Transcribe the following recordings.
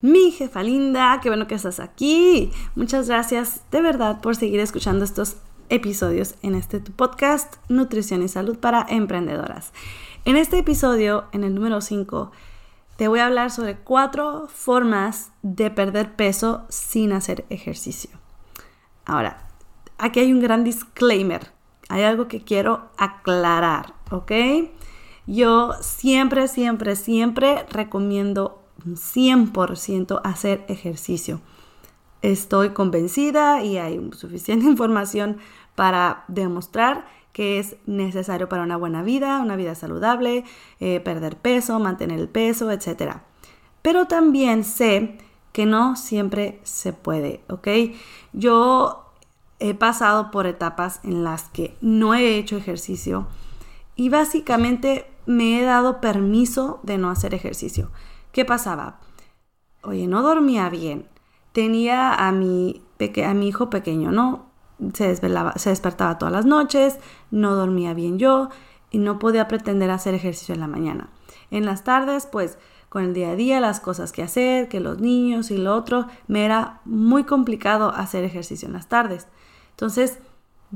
Mi jefa linda, qué bueno que estás aquí. Muchas gracias de verdad por seguir escuchando estos episodios en este tu podcast Nutrición y Salud para Emprendedoras. En este episodio, en el número 5, te voy a hablar sobre cuatro formas de perder peso sin hacer ejercicio. Ahora, aquí hay un gran disclaimer. Hay algo que quiero aclarar, ¿ok? Yo siempre, siempre, siempre recomiendo 100% hacer ejercicio. Estoy convencida y hay suficiente información para demostrar que es necesario para una buena vida, una vida saludable, eh, perder peso, mantener el peso, etc. Pero también sé que no siempre se puede, ¿ok? Yo he pasado por etapas en las que no he hecho ejercicio y básicamente me he dado permiso de no hacer ejercicio. ¿Qué pasaba? Oye, no dormía bien. Tenía a mi, a mi hijo pequeño, ¿no? Se, desvelaba, se despertaba todas las noches, no dormía bien yo y no podía pretender hacer ejercicio en la mañana. En las tardes, pues con el día a día, las cosas que hacer, que los niños y lo otro, me era muy complicado hacer ejercicio en las tardes. Entonces,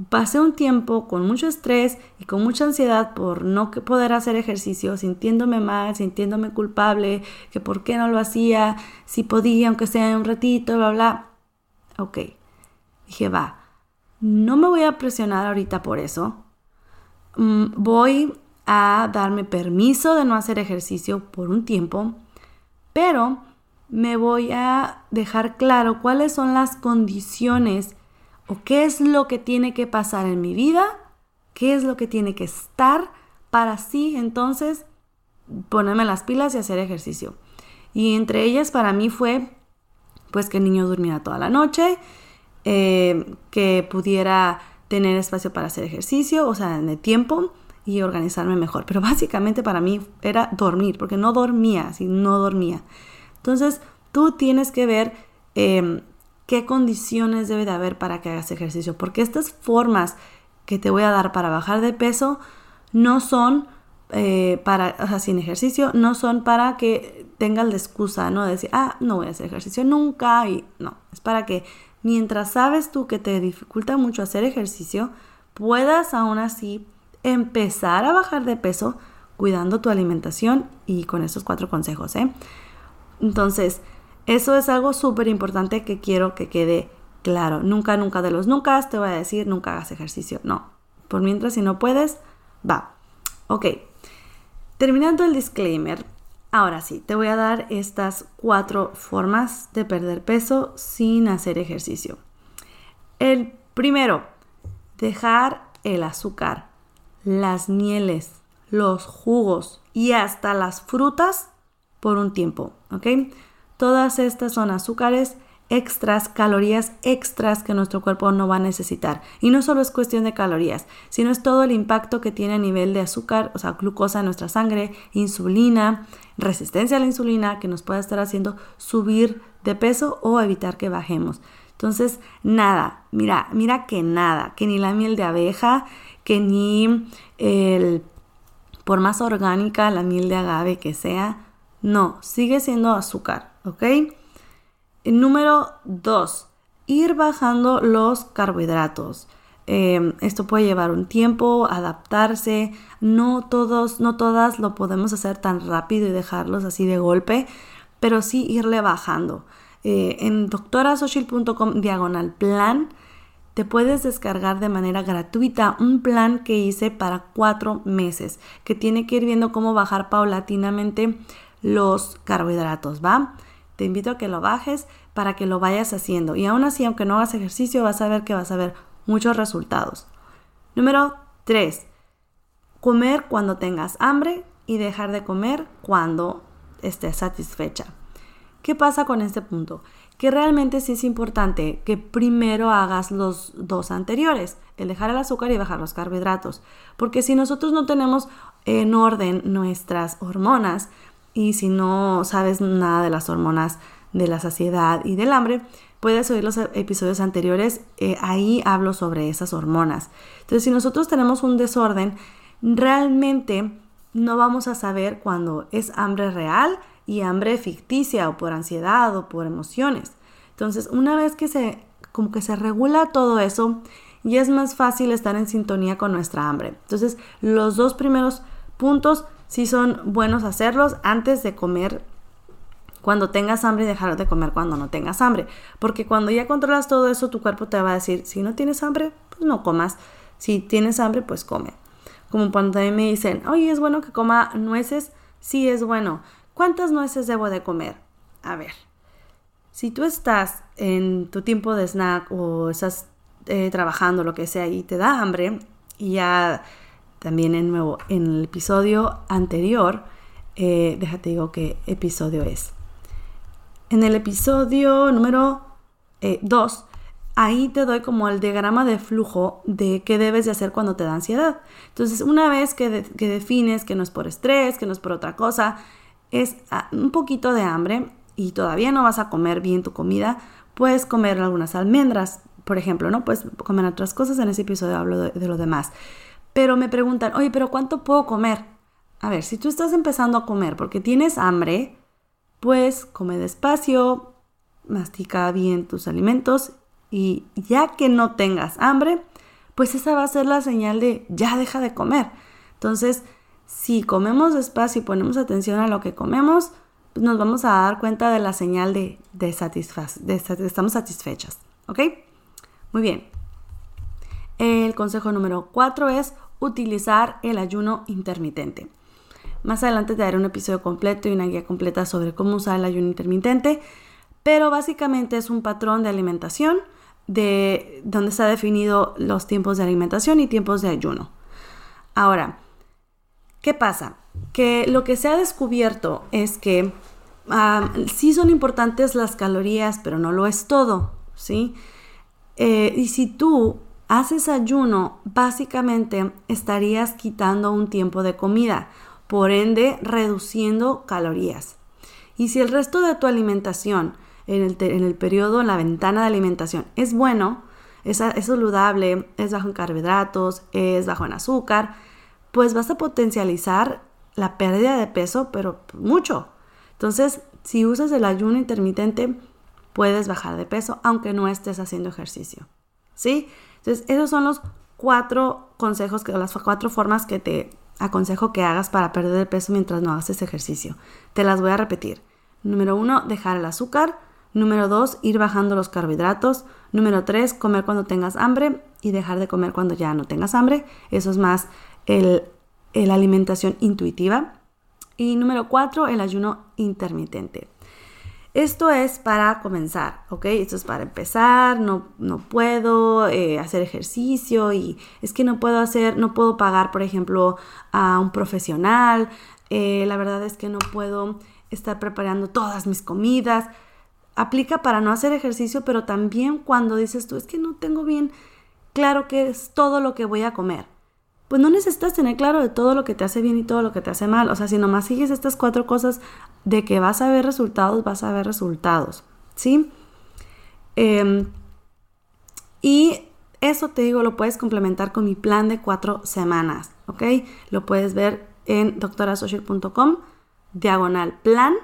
pasé un tiempo con mucho estrés y con mucha ansiedad por no poder hacer ejercicio, sintiéndome mal, sintiéndome culpable, que por qué no lo hacía, si podía, aunque sea un ratito, bla, bla. Ok, dije, va, no me voy a presionar ahorita por eso. Mm, voy a darme permiso de no hacer ejercicio por un tiempo, pero me voy a dejar claro cuáles son las condiciones qué es lo que tiene que pasar en mi vida, qué es lo que tiene que estar para así entonces ponerme las pilas y hacer ejercicio. Y entre ellas para mí fue pues que el niño durmiera toda la noche, eh, que pudiera tener espacio para hacer ejercicio, o sea, el tiempo y organizarme mejor. Pero básicamente para mí era dormir, porque no dormía, si no dormía. Entonces tú tienes que ver em, qué condiciones debe de haber para que hagas ejercicio. Porque estas formas que te voy a dar para bajar de peso no son eh, para, o sea, sin ejercicio, no son para que tengas la excusa, ¿no? De decir, ah, no voy a hacer ejercicio nunca y no, es para que mientras sabes tú que te dificulta mucho hacer ejercicio, puedas aún así empezar a bajar de peso cuidando tu alimentación y con estos cuatro consejos, ¿eh? Entonces, eso es algo súper importante que quiero que quede claro. Nunca, nunca de los nunca te voy a decir nunca hagas ejercicio. No. Por mientras, si no puedes, va. Ok. Terminando el disclaimer, ahora sí, te voy a dar estas cuatro formas de perder peso sin hacer ejercicio. El primero, dejar el azúcar, las mieles, los jugos y hasta las frutas por un tiempo, ¿ok? Todas estas son azúcares extras, calorías extras que nuestro cuerpo no va a necesitar. Y no solo es cuestión de calorías, sino es todo el impacto que tiene a nivel de azúcar, o sea, glucosa en nuestra sangre, insulina, resistencia a la insulina que nos puede estar haciendo subir de peso o evitar que bajemos. Entonces, nada, mira, mira que nada, que ni la miel de abeja, que ni el, por más orgánica, la miel de agave que sea, no, sigue siendo azúcar. ¿Ok? Número dos, ir bajando los carbohidratos. Em, esto puede llevar un tiempo, adaptarse. No todos, no todas lo podemos hacer tan rápido y dejarlos así de golpe, pero sí irle bajando. Eh, en doctorasochil.com diagonal plan te puedes descargar de manera gratuita un plan que hice para cuatro meses, que tiene que ir viendo cómo bajar paulatinamente los carbohidratos, ¿va? Te invito a que lo bajes para que lo vayas haciendo. Y aún así, aunque no hagas ejercicio, vas a ver que vas a ver muchos resultados. Número 3. comer cuando tengas hambre y dejar de comer cuando estés satisfecha. ¿Qué pasa con este punto? Que realmente sí es importante que primero hagas los dos anteriores, el dejar el azúcar y bajar los carbohidratos. Porque si nosotros no tenemos en orden nuestras hormonas y si no sabes nada de las hormonas de la saciedad y del hambre, puedes oír los episodios anteriores, eh, ahí hablo sobre esas hormonas. Entonces, si nosotros tenemos un desorden, realmente no vamos a saber cuando es hambre real y hambre ficticia o por ansiedad o por emociones. Entonces, una vez que se como que se regula todo eso, y es más fácil estar en sintonía con nuestra hambre. Entonces, los dos primeros puntos sí son buenos hacerlos antes de comer cuando tengas hambre y dejar de comer cuando no tengas hambre. Porque cuando ya controlas todo eso, tu cuerpo te va a decir, si no tienes hambre, pues no comas. Si tienes hambre, pues come. Como cuando mí me dicen, oye, ¿es bueno que coma nueces? Sí, es bueno. ¿Cuántas nueces debo de comer? A ver, si tú estás en tu tiempo de snack o estás eh, trabajando, lo que sea, y te da hambre, y ya también en nuevo, en el episodio anterior, eh, déjate digo qué episodio es. En el episodio número 2, eh, ahí te doy como el diagrama de flujo de qué debes de hacer cuando te da ansiedad. Entonces, una vez que, defines que no es por estrés, que no es por otra cosa, es ah, un poquito de hambre y todavía no vas a comer bien tu comida, puedes comer algunas almendras, por ejemplo, ¿no? Puedes comer otras cosas, en ese episodio hablo de, de lo demás. Pero me preguntan, oye, pero ¿cuánto puedo comer? A ver, si tú estás empezando a comer porque tienes hambre, pues come despacio, mastica bien tus alimentos y ya que no tengas hambre, pues esa va a ser la señal de ya deja de comer. Entonces, si comemos despacio y ponemos atención a lo que comemos, pues nos vamos a dar cuenta de la señal de, de, de estamos satisfechas. ¿Ok? Muy bien. El consejo número 4 es utilizar el ayuno intermitente. Más adelante te daré un episodio completo y una guía completa sobre cómo usar el ayuno intermitente, pero básicamente es un patrón de alimentación de donde se ha definido los tiempos de alimentación y tiempos de ayuno. Ahora, ¿qué pasa? Que lo que se ha descubierto es que sí son importantes las calorías, pero no lo es todo, ¿sí? Eh, y si tú haces ayuno, básicamente estarías quitando un tiempo de comida por ende reduciendo calorías. Y si el resto de tu alimentación en el, periodo, en la ventana de alimentación es bueno, es, es saludable, es bajo en carbohidratos, es bajo en azúcar, pues vas a potencializar la pérdida de peso, pero mucho. Entonces, si usas el ayuno intermitente, puedes bajar de peso, aunque no estés haciendo ejercicio. ¿Sí? Entonces, esos son los cuatro consejos, que, las cuatro formas que te aconsejo que hagas para perder el peso mientras no hagas ese ejercicio. Te las voy a repetir. Número uno, dejar el azúcar. Número dos, ir bajando los carbohidratos. Número tres, comer cuando tengas hambre y dejar de comer cuando ya no tengas hambre. Eso es más el, la alimentación intuitiva. Y número cuatro, el ayuno intermitente. Esto es para comenzar, ¿ok? Esto es para empezar, no, no puedo eh, hacer ejercicio y es que no puedo hacer, no puedo pagar, por ejemplo, a un profesional, eh, la verdad es que no puedo estar preparando todas mis comidas. Aplica para no hacer ejercicio, pero también cuando dices tú, es que no tengo bien claro qué es todo lo que voy a comer pues no necesitas tener claro de todo lo que te hace bien y todo lo que te hace mal. O sea, si nomás sigues estas cuatro cosas de que vas a ver resultados, vas a ver resultados. ¿Sí? Em, y eso te digo, lo puedes complementar con mi plan de cuatro semanas. ¿Ok? Lo puedes ver en doctorasocial.com, diagonal plan.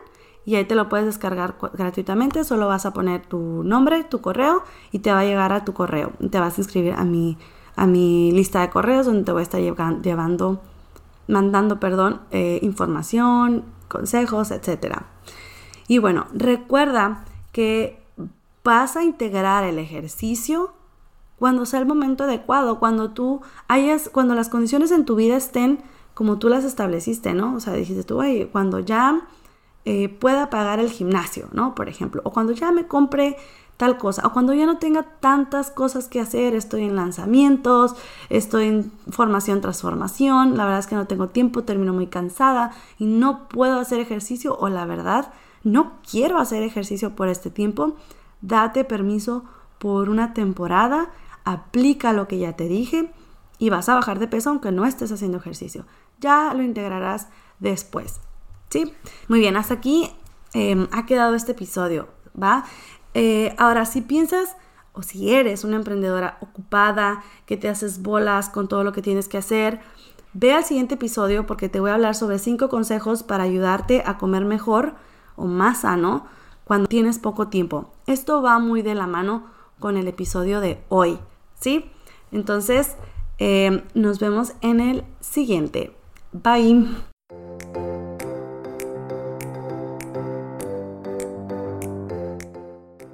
Y ahí te lo puedes descargar gratuitamente. Solo vas a poner tu nombre, tu correo y te va a llegar a tu correo. Te vas a inscribir a mi a mi lista de correos donde te voy a estar llevando, mandando, perdón, eh, información, consejos, etc. Y bueno, recuerda que vas a integrar el ejercicio cuando sea el momento adecuado, cuando tú hayas, cuando las condiciones en tu vida estén como tú las estableciste, ¿no? O sea, dijiste tú, oye, cuando ya eh, pueda pagar el gimnasio, ¿no? Por ejemplo, o cuando ya me compre tal cosa. O cuando ya no tenga tantas cosas que hacer, estoy en lanzamientos, estoy en formación tras formación, la verdad es que no tengo tiempo, termino muy cansada y no puedo hacer ejercicio o la verdad no quiero hacer ejercicio por este tiempo, date permiso por una temporada, aplica lo que ya te dije y vas a bajar de peso aunque no estés haciendo ejercicio. Ya lo integrarás después. ¿Sí? Muy bien, hasta aquí em, ha quedado este episodio, ¿va? Eh, ahora, si piensas o si eres una emprendedora ocupada, que te haces bolas con todo lo que tienes que hacer, ve al siguiente episodio porque te voy a hablar sobre cinco consejos para ayudarte a comer mejor o más sano cuando tienes poco tiempo. Esto va muy de la mano con el episodio de hoy, ¿sí? Entonces, em, nos vemos en el siguiente. Bye.